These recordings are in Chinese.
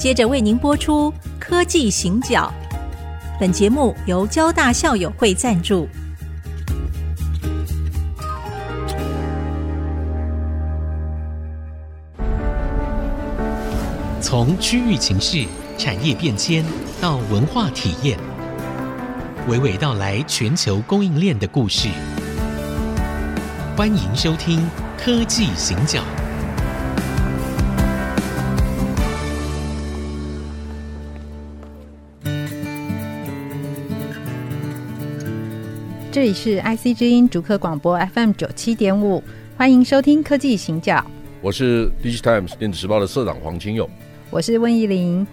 接着为您播出《科技行脚》。本节目由交大校友会赞助。从区域情势、产业变迁到文化体验，娓娓道来全球供应链的故事。欢迎收听《科技行脚》。这里是 IC 之音逐客广播 FM 九七点五，欢迎收听《科技行脚》。我是 Digitimes 电子时报的社长黄清勇。我是温怡玲，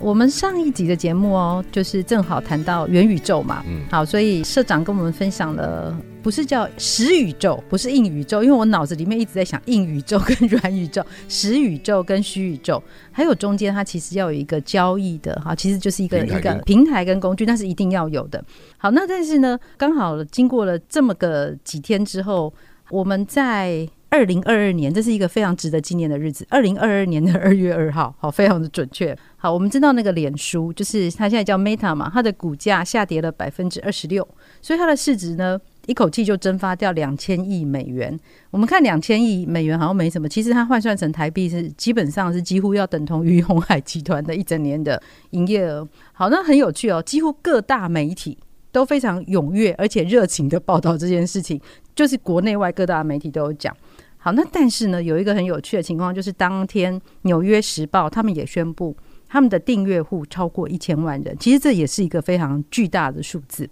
我们上一集的节目哦，就是正好谈到元宇宙嘛，嗯，好，所以社长跟我们分享了，不是叫实宇宙，不是硬宇宙，因为我脑子里面一直在想硬宇宙跟软宇宙，实宇宙跟虚宇宙，还有中间它其实要有一个交易的哈，其实就是一个一个平台跟工具，那是一定要有的。好，那但是呢，刚好经过了这么个几天之后，我们在。二零二二年，这是一个非常值得纪念的日子。二零二二年的二月二号，好，非常的准确。好，我们知道那个脸书，就是它现在叫 Meta 嘛，它的股价下跌了百分之二十六，所以它的市值呢，一口气就蒸发掉两千亿美元。我们看两千亿美元好像没什么，其实它换算成台币是基本上是几乎要等同于鸿海集团的一整年的营业额。好，那很有趣哦，几乎各大媒体都非常踊跃而且热情的报道这件事情，就是国内外各大媒体都有讲。好，那但是呢，有一个很有趣的情况，就是当天《纽约时报》他们也宣布，他们的订阅户超过一千万人。其实这也是一个非常巨大的数字。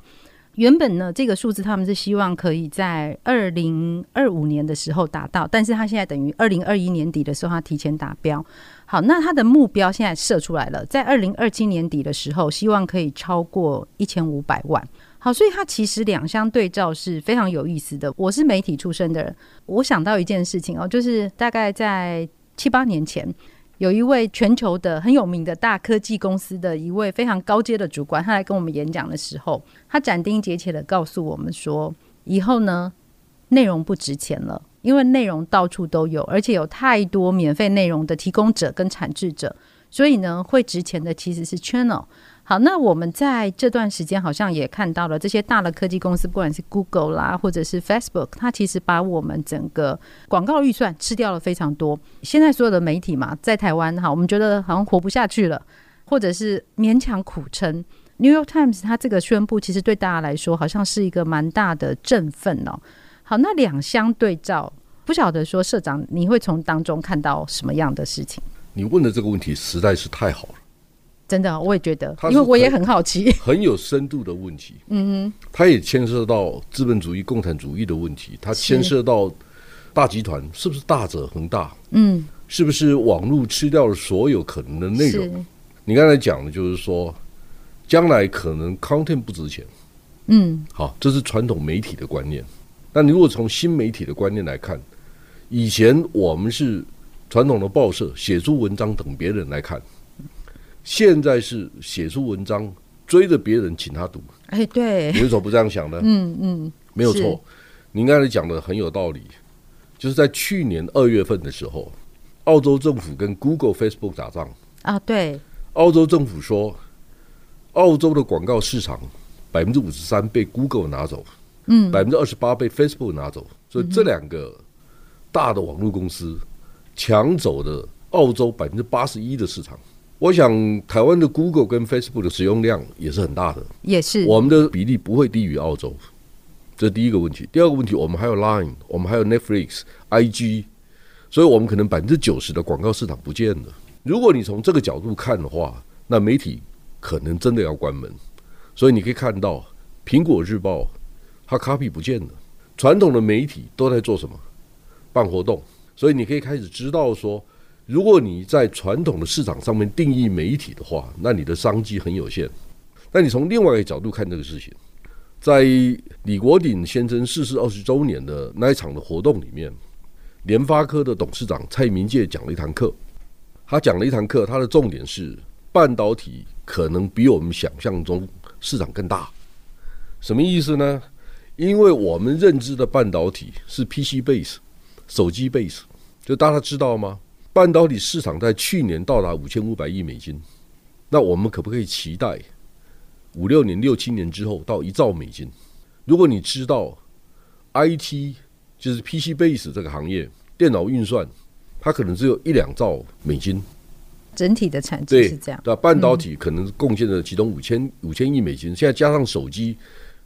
原本呢，这个数字他们是希望可以在二零二五年的时候达到，但是他现在等于二零二一年底的时候，他提前达标。好，那他的目标现在设出来了，在二零二七年底的时候，希望可以超过一千五百万。好，所以它其实两相对照是非常有意思的。我是媒体出身的人，我想到一件事情哦，就是大概在七八年前，有一位全球的很有名的大科技公司的一位非常高阶的主管，他来跟我们演讲的时候，他斩钉截铁的告诉我们说，以后呢，内容不值钱了，因为内容到处都有，而且有太多免费内容的提供者跟产制者，所以呢，会值钱的其实是 channel。好，那我们在这段时间好像也看到了这些大的科技公司，不管是 Google 啦，或者是 Facebook，它其实把我们整个广告预算吃掉了非常多。现在所有的媒体嘛，在台湾哈，我们觉得好像活不下去了，或者是勉强苦撑。New York Times 它这个宣布，其实对大家来说好像是一个蛮大的振奋哦。好，那两相对照，不晓得说社长你会从当中看到什么样的事情？你问的这个问题实在是太好了。真的，我也觉得，因为我也很好奇，很有深度的问题。嗯哼，它也牵涉到资本主义、共产主义的问题，它牵涉到大集团是不是大者恒大？嗯，是不是网络吃掉了所有可能的内容？你刚才讲的就是说，将来可能 content 不值钱。嗯，好，这是传统媒体的观念。那你如果从新媒体的观念来看，以前我们是传统的报社，写出文章等别人来看。现在是写出文章追着别人请他读，哎，对，你为什么不这样想呢？嗯嗯，没有错，您刚才讲的很有道理。就是在去年二月份的时候，澳洲政府跟 Google、Facebook 打仗。啊，对，澳洲政府说，澳洲的广告市场百分之五十三被 Google 拿走，嗯，百分之二十八被 Facebook 拿走，所以这两个大的网络公司抢走了澳洲百分之八十一的市场。我想，台湾的 Google 跟 Facebook 的使用量也是很大的，也是我们的比例不会低于澳洲，这是第一个问题。第二个问题，我们还有 Line，我们还有 Netflix、IG，所以我们可能百分之九十的广告市场不见了。如果你从这个角度看的话，那媒体可能真的要关门。所以你可以看到，苹果日报它 copy 不见了，传统的媒体都在做什么？办活动。所以你可以开始知道说。如果你在传统的市场上面定义媒体的话，那你的商机很有限。那你从另外一个角度看这个事情，在李国鼎先生逝世二十周年的那一场的活动里面，联发科的董事长蔡明介讲了一堂课。他讲了一堂课，他的重点是半导体可能比我们想象中市场更大。什么意思呢？因为我们认知的半导体是 PC base、手机 base，就大家知道吗？半导体市场在去年到达五千五百亿美金，那我们可不可以期待五六年、六七年之后到一兆美金？如果你知道 IT 就是 PC base 这个行业，电脑运算，它可能只有一两兆美金，整体的产值是这样。对，半导体可能贡献了其中五千五千亿美金，现在加上手机，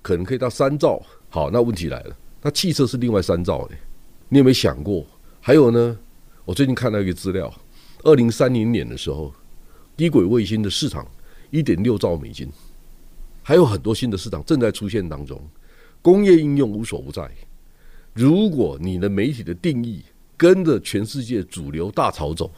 可能可以到三兆。好，那问题来了，那汽车是另外三兆的，你有没有想过？还有呢？我最近看到一个资料，二零三零年的时候，低轨卫星的市场一点六兆美金，还有很多新的市场正在出现当中。工业应用无所不在。如果你的媒体的定义跟着全世界主流大潮走，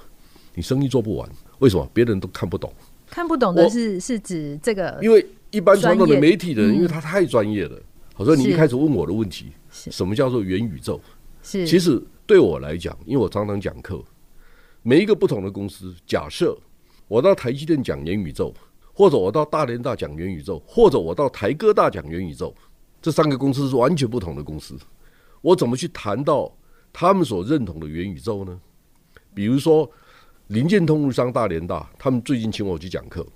你生意做不完。为什么？别人都看不懂。看不懂的是是指这个？因为一般传统的媒体的人，因为他太专业了。我说你一开始问我的问题，什么叫做元宇宙？是其实。对我来讲，因为我常常讲课，每一个不同的公司，假设我到台积电讲元宇宙，或者我到大联大讲元宇宙，或者我到台哥大讲元宇宙，这三个公司是完全不同的公司，我怎么去谈到他们所认同的元宇宙呢？比如说，零件通路商大联大，他们最近请我去讲课，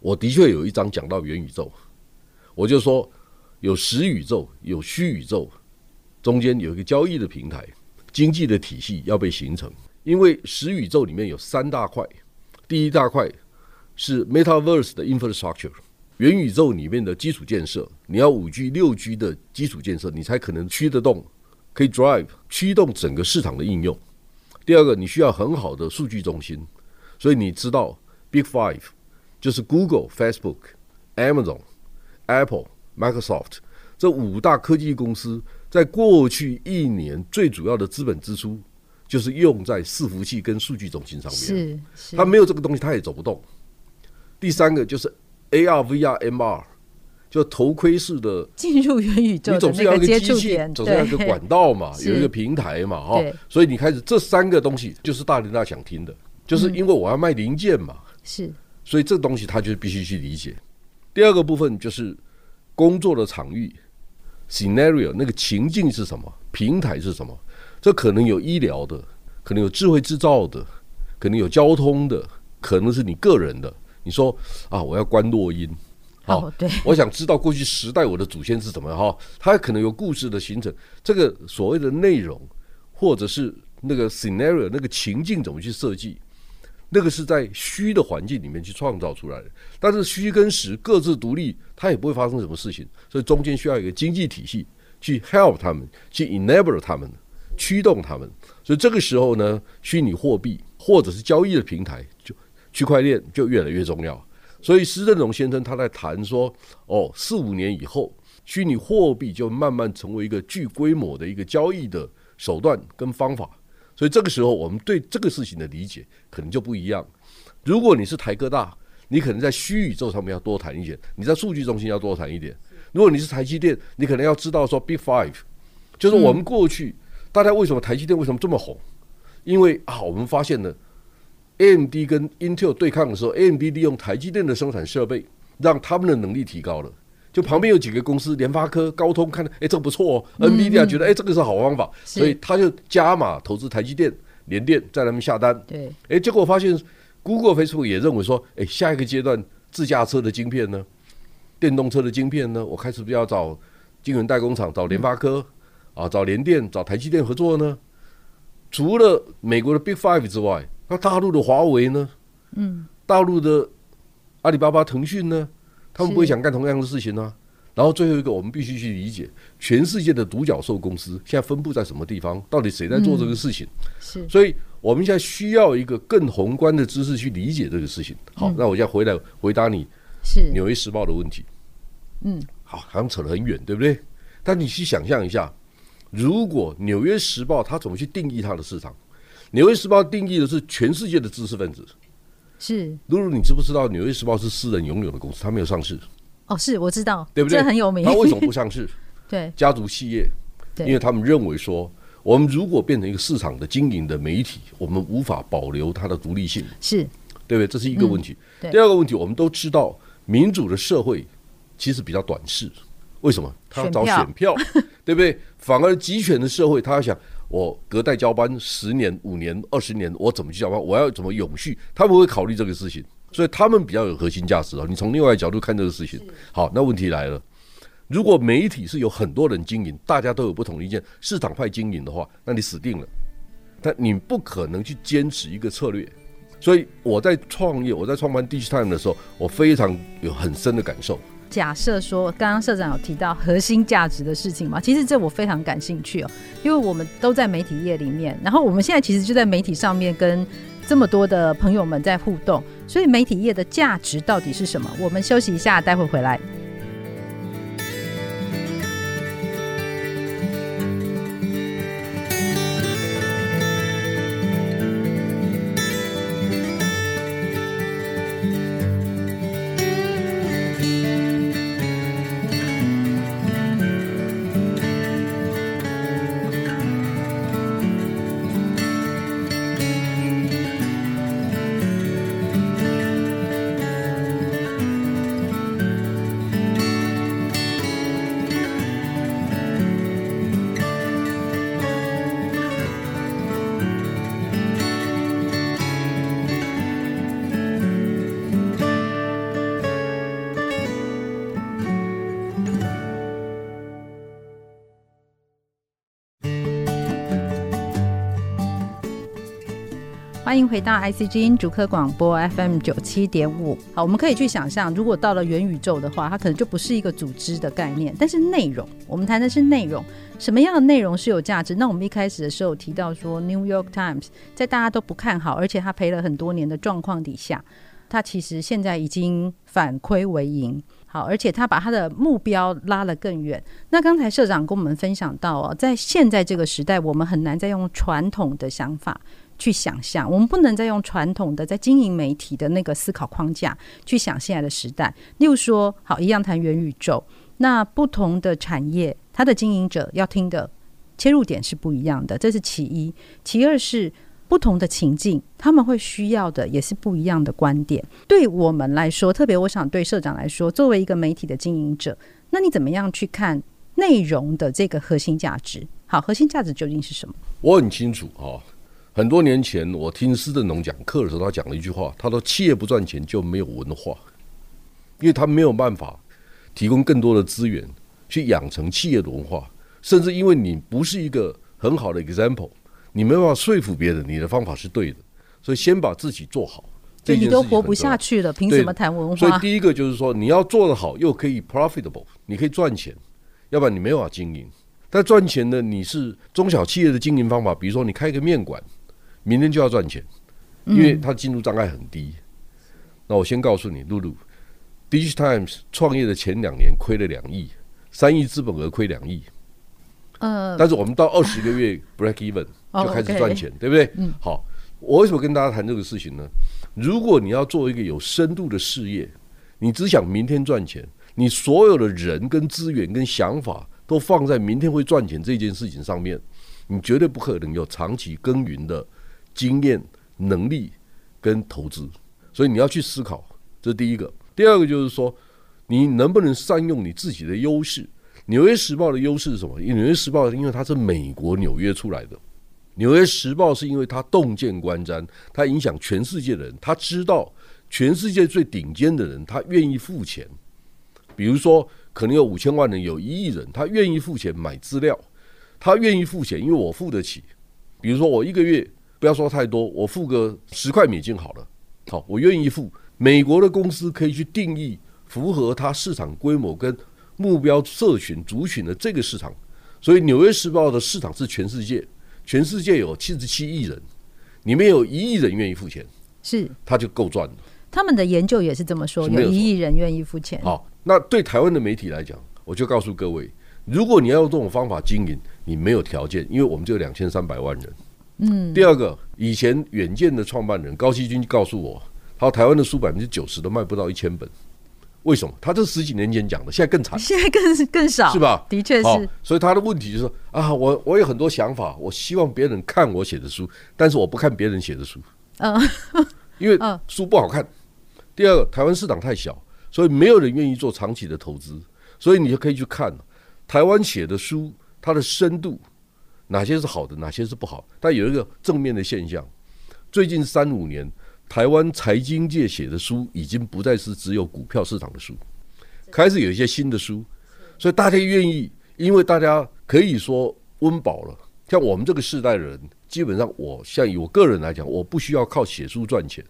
我的确有一章讲到元宇宙，我就说有实宇宙，有虚宇宙，中间有一个交易的平台。经济的体系要被形成，因为实宇宙里面有三大块，第一大块是 Metaverse 的 infrastructure，元宇宙里面的基础建设，你要五 G、六 G 的基础建设，你才可能驱得动，可以 drive 驱动整个市场的应用。第二个，你需要很好的数据中心，所以你知道 Big Five 就是 Google、Facebook、Amazon、Apple、Microsoft 这五大科技公司。在过去一年，最主要的资本支出就是用在伺服器跟数据中心上面。是，是，他没有这个东西，他也走不动。第三个就是 AR、VR、MR，就头盔式的进入元宇宙，你总是要一个机器，总是要一个管道嘛，有一个平台嘛，哈。所以你开始这三个东西，就是大林大想听的，就是因为我要卖零件嘛。是，所以这东西他就必须去理解。第二个部分就是工作的场域。Scenario 那个情境是什么？平台是什么？这可能有医疗的，可能有智慧制造的，可能有交通的，可能是你个人的。你说啊，我要关落音，好，对，我想知道过去时代我的祖先是怎么哈？它可能有故事的形成，这个所谓的内容，或者是那个 Scenario 那个情境怎么去设计？那个是在虚的环境里面去创造出来的，但是虚跟实各自独立，它也不会发生什么事情，所以中间需要一个经济体系去 help 他们，去 enable 他们，驱动他们。所以这个时候呢，虚拟货币或者是交易的平台，就区块链就越来越重要。所以施正荣先生他在谈说，哦，四五年以后，虚拟货币就慢慢成为一个巨规模的一个交易的手段跟方法。所以这个时候，我们对这个事情的理解可能就不一样。如果你是台哥大，你可能在虚宇宙上面要多谈一点；你在数据中心要多谈一点。如果你是台积电，你可能要知道说 B Five，就是我们过去大家为什么台积电为什么这么红？因为啊，我们发现了 AMD 跟 Intel 对抗的时候，AMD 利用台积电的生产设备，让他们的能力提高了。就旁边有几个公司，联发科、高通看，看、欸、哎，这个不错哦。NVIDIA 觉得哎、欸，这个是好方法，所以他就加码投资台积电、联电，在他们下单。对，哎，结果发现 Google、Facebook 也认为说，哎，下一个阶段自驾车的晶片呢，电动车的晶片呢，我开始不要找晶圆代工厂，找联发科啊，找联电，找台积电合作呢。除了美国的 Big Five 之外，那大陆的华为呢？嗯，大陆的阿里巴巴、腾讯呢？他们不会想干同样的事情呢、啊。然后最后一个，我们必须去理解全世界的独角兽公司现在分布在什么地方，到底谁在做这个事情。是，所以我们现在需要一个更宏观的知识去理解这个事情。好，那我现在回来回答你，是《纽约时报》的问题。嗯，好，好像扯得很远，对不对？但你去想象一下，如果《纽约时报》它怎么去定义它的市场？《纽约时报》定义的是全世界的知识分子。是，露露，你知不知道《纽约时报》是私人拥有的公司，它没有上市。哦，是，我知道，对不对？这很有名。它为什么不上市？对，家族企业，因为他们认为说，我们如果变成一个市场的经营的媒体，我们无法保留它的独立性，是，对不对？这是一个问题。嗯、第二个问题，我们都知道，民主的社会其实比较短视，为什么？他要找选票，选票 对不对？反而集权的社会，他要想我隔代交班十年、五年、二十年，我怎么去交班？我要怎么永续？他们会考虑这个事情，所以他们比较有核心价值啊。你从另外一角度看这个事情，好，那问题来了，如果媒体是有很多人经营，大家都有不同意见，市场派经营的话，那你死定了。但你不可能去坚持一个策略。所以我在创业，我在创办 Digitime 的时候，我非常有很深的感受。假设说，刚刚社长有提到核心价值的事情嘛，其实这我非常感兴趣哦，因为我们都在媒体业里面，然后我们现在其实就在媒体上面跟这么多的朋友们在互动，所以媒体业的价值到底是什么？我们休息一下，待会回来。欢迎回到 IC 之音竹科广播 FM 九七点五。好，我们可以去想象，如果到了元宇宙的话，它可能就不是一个组织的概念，但是内容，我们谈的是内容，什么样的内容是有价值？那我们一开始的时候提到说，New York Times 在大家都不看好，而且它赔了很多年的状况底下，它其实现在已经反亏为盈。好，而且它把它的目标拉得更远。那刚才社长跟我们分享到哦，在现在这个时代，我们很难再用传统的想法。去想象，我们不能再用传统的在经营媒体的那个思考框架去想现在的时代。例如说，好，一样谈元宇宙，那不同的产业，它的经营者要听的切入点是不一样的，这是其一。其二是不同的情境，他们会需要的也是不一样的观点。对我们来说，特别我想对社长来说，作为一个媒体的经营者，那你怎么样去看内容的这个核心价值？好，核心价值究竟是什么？我很清楚啊。很多年前，我听施正荣讲课的时候，他讲了一句话，他说：“企业不赚钱就没有文化，因为他没有办法提供更多的资源去养成企业的文化，甚至因为你不是一个很好的 example，你没办法说服别人你的方法是对的，所以先把自己做好。这你都活不下去了，凭什么谈文化？所以第一个就是说，你要做得好，又可以 profitable，你可以赚钱，要不然你没有办法经营。但赚钱呢，你是中小企业的经营方法，比如说你开一个面馆。明天就要赚钱，因为它进入障碍很低。嗯、那我先告诉你，露露，Digitimes 创业的前两年亏了两亿，三亿资本额亏两亿。呃，但是我们到二十个月 break even 就开始赚钱，哦、对不对？嗯。好，我为什么跟大家谈这个事情呢？如果你要做一个有深度的事业，你只想明天赚钱，你所有的人跟资源跟想法都放在明天会赚钱这件事情上面，你绝对不可能有长期耕耘的。经验、能力跟投资，所以你要去思考，这是第一个。第二个就是说，你能不能善用你自己的优势？《纽约时报》的优势是什么？《纽约时报》因为它是美国纽约出来的，《纽约时报》是因为它洞见观瞻，它影响全世界的人，他知道全世界最顶尖的人，他愿意付钱。比如说，可能有五千万人，有一亿人，他愿意付钱买资料，他愿意付钱，因为我付得起。比如说，我一个月。不要说太多，我付个十块美金好了。好，我愿意付。美国的公司可以去定义符合它市场规模跟目标社群族群的这个市场。所以，《纽约时报》的市场是全世界，全世界有七十七亿人，里面有一亿人愿意付钱，是他就够赚了。他们的研究也是这么说，有一亿人愿意付钱。好，那对台湾的媒体来讲，我就告诉各位，如果你要用这种方法经营，你没有条件，因为我们就两千三百万人。嗯，第二个，以前远见的创办人高希军告诉我，他说台湾的书百分之九十都卖不到一千本，为什么？他这十几年前讲的，现在更惨，现在更更少，是吧？的确是。所以他的问题就是说啊，我我有很多想法，我希望别人看我写的书，但是我不看别人写的书，嗯，因为书不好看。第二个，台湾市场太小，所以没有人愿意做长期的投资，所以你就可以去看台湾写的书，它的深度。哪些是好的，哪些是不好。但有一个正面的现象，最近三五年，台湾财经界写的书已经不再是只有股票市场的书，开始有一些新的书，所以大家愿意，因为大家可以说温饱了。像我们这个世代的人，基本上我像以我个人来讲，我不需要靠写书赚钱。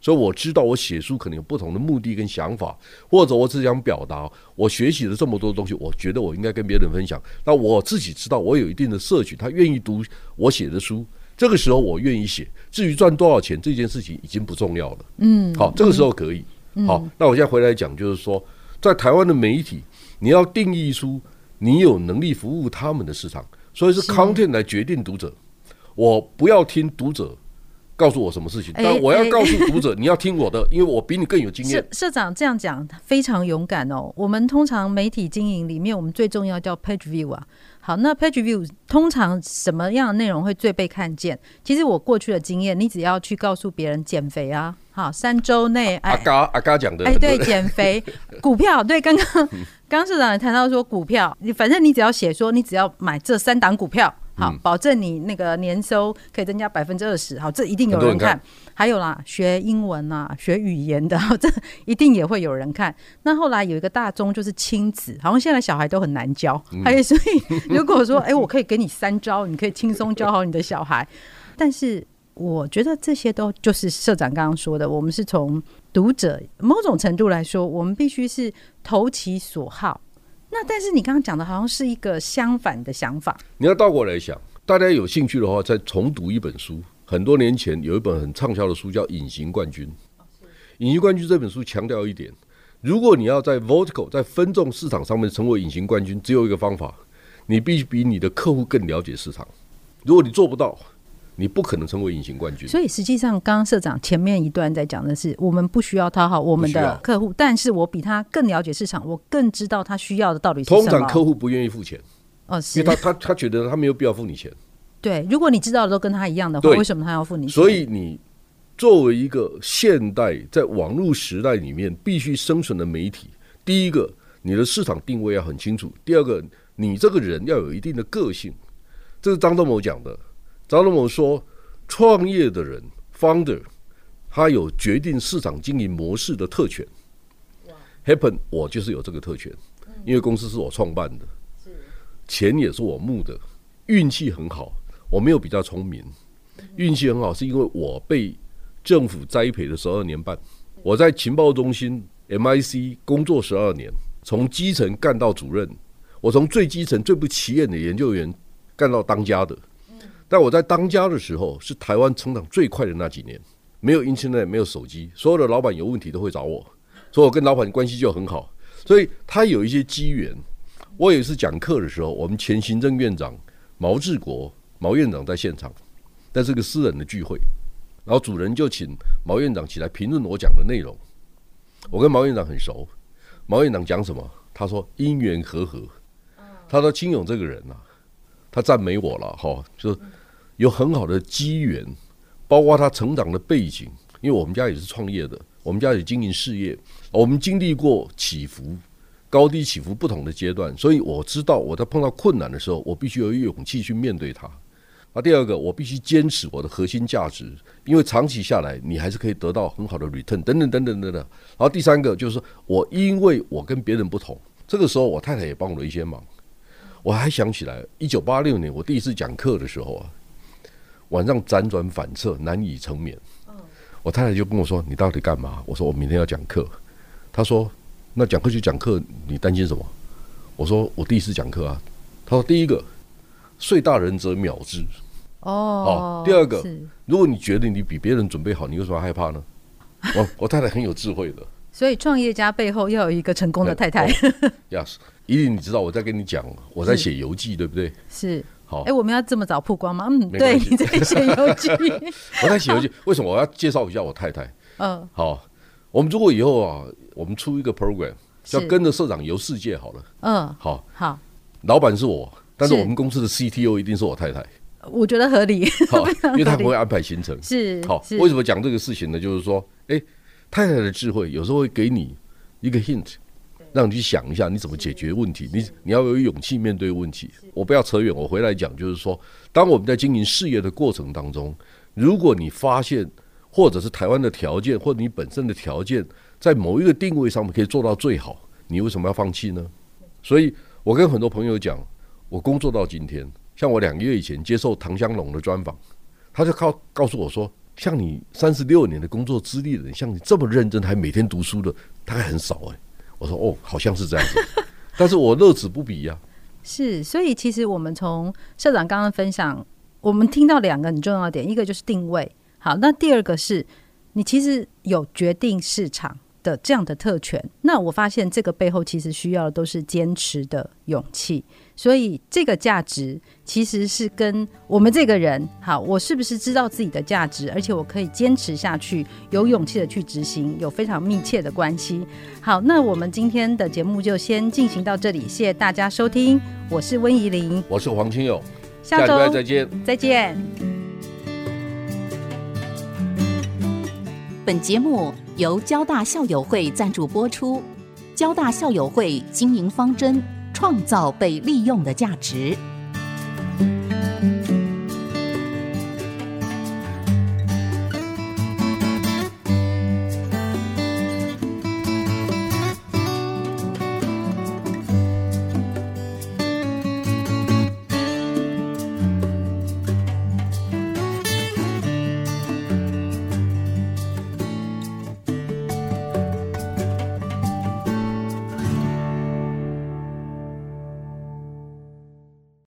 所以我知道，我写书可能有不同的目的跟想法，或者我只想表达我学习了这么多东西，我觉得我应该跟别人分享。那我自己知道，我有一定的社群，他愿意读我写的书，这个时候我愿意写。至于赚多少钱这件事情已经不重要了。嗯，好，这个时候可以。好，那我现在回来讲，就是说，在台湾的媒体，你要定义出你有能力服务他们的市场，所以是 content 来决定读者。我不要听读者。告诉我什么事情？但我要告诉读者，你要听我的，因为我比你更有经验。社社长这样讲非常勇敢哦。我们通常媒体经营里面，我们最重要叫 page view 啊。好，那 page view 通常什么样的内容会最被看见？其实我过去的经验，你只要去告诉别人减肥啊，好，三周内。阿嘎阿嘎讲的，哎，对，减肥 股票，对，刚刚刚 刚社长也谈到说股票，你反正你只要写说，你只要买这三档股票。好，保证你那个年收可以增加百分之二十。好，这一定有人看。还有啦，学英文啊，学语言的，这一定也会有人看。那后来有一个大宗就是亲子，好像现在小孩都很难教。还有，所以如果说，哎，我可以给你三招，你可以轻松教好你的小孩。但是我觉得这些都就是社长刚刚说的，我们是从读者某种程度来说，我们必须是投其所好。那但是你刚刚讲的好像是一个相反的想法。你要倒过来想，大家有兴趣的话，再重读一本书。很多年前有一本很畅销的书叫《隐形冠军》。《隐形冠军》这本书强调一点：如果你要在 vertical 在分众市场上面成为隐形冠军，只有一个方法，你必须比你的客户更了解市场。如果你做不到，你不可能成为隐形冠军。所以实际上，刚刚社长前面一段在讲的是，我们不需要讨好我们的客户，但是我比他更了解市场，我更知道他需要的到底是什么。通常客户不愿意付钱，哦，是因为他他他觉得他没有必要付你钱。对，如果你知道的都跟他一样的话，为什么他要付你钱？所以你作为一个现代在网络时代里面必须生存的媒体，第一个，你的市场定位要很清楚；第二个，你这个人要有一定的个性。这是张忠谋讲的。张忠谋说：“创业的人，founder，他有决定市场经营模式的特权。Happen，我就是有这个特权，因为公司是我创办的，钱也是我募的，运气很好。我没有比较聪明，运气很好是因为我被政府栽培了十二年半。我在情报中心 MIC 工作十二年，从基层干到主任，我从最基层最不起眼的研究员干到当家的。”但我在当家的时候，是台湾成长最快的那几年，没有 Internet，没有手机，所有的老板有问题都会找我，所以我跟老板关系就很好。所以他有一些机缘。我有一次讲课的时候，我们前行政院长毛治国毛院长在现场，但是个私人的聚会，然后主人就请毛院长起来评论我讲的内容。我跟毛院长很熟，毛院长讲什么？他说因缘和合。他说清勇这个人呐、啊，他赞美我了哈，就是。有很好的机缘，包括他成长的背景，因为我们家也是创业的，我们家也经营事业，我们经历过起伏、高低起伏不同的阶段，所以我知道我在碰到困难的时候，我必须有勇气去面对它。啊，第二个，我必须坚持我的核心价值，因为长期下来，你还是可以得到很好的 return，等等等等等等。然后第三个就是我，因为我跟别人不同，这个时候我太太也帮我了一些忙。我还想起来，一九八六年我第一次讲课的时候啊。晚上辗转反侧，难以成眠。我太太就跟我说：“你到底干嘛？”我说：“我明天要讲课。”她说：“那讲课就讲课，你担心什么？”我说：“我第一次讲课啊。”她说：“第一个，睡大人者秒之。哦，好。第二个，如果你觉得你比别人准备好，你为什么害怕呢？”我我太太很有智慧的。所以，创业家背后要有一个成功的太太。Yes，一定你知道我在跟你讲，我在写游记，对不对？是。好，哎，我们要这么早曝光吗？嗯，对，你在写游记，我在写游记。为什么我要介绍一下我太太？嗯，好，我们如果以后啊，我们出一个 program，叫跟着社长游世界好了。嗯，好，好，老板是我，但是我们公司的 CTO 一定是我太太。我觉得合理，好，因为他不会安排行程。是，好，为什么讲这个事情呢？就是说，哎，太太的智慧有时候会给你一个 hint，让你去想一下你怎么解决问题。你你要有勇气面对问题。我不要扯远，我回来讲，就是说，当我们在经营事业的过程当中，如果你发现，或者是台湾的条件，或者你本身的条件，在某一个定位上面可以做到最好，你为什么要放弃呢？所以我跟很多朋友讲，我工作到今天，像我两个月以前接受唐香龙的专访，他就靠告诉我说。像你三十六年的工作资历的人，像你这么认真还每天读书的，大概很少哎、我说哦，好像是这样子，但是我乐此不疲呀、啊。是，所以其实我们从社长刚刚分享，我们听到两个很重要的点，一个就是定位，好，那第二个是你其实有决定市场的这样的特权。那我发现这个背后其实需要的都是坚持的勇气。所以这个价值其实是跟我们这个人，好，我是不是知道自己的价值，而且我可以坚持下去，有勇气的去执行，有非常密切的关系。好，那我们今天的节目就先进行到这里，谢谢大家收听，我是温怡玲，我是黄清友，下周再见，再见。本节目由交大校友会赞助播出，交大校友会经营方针。创造被利用的价值。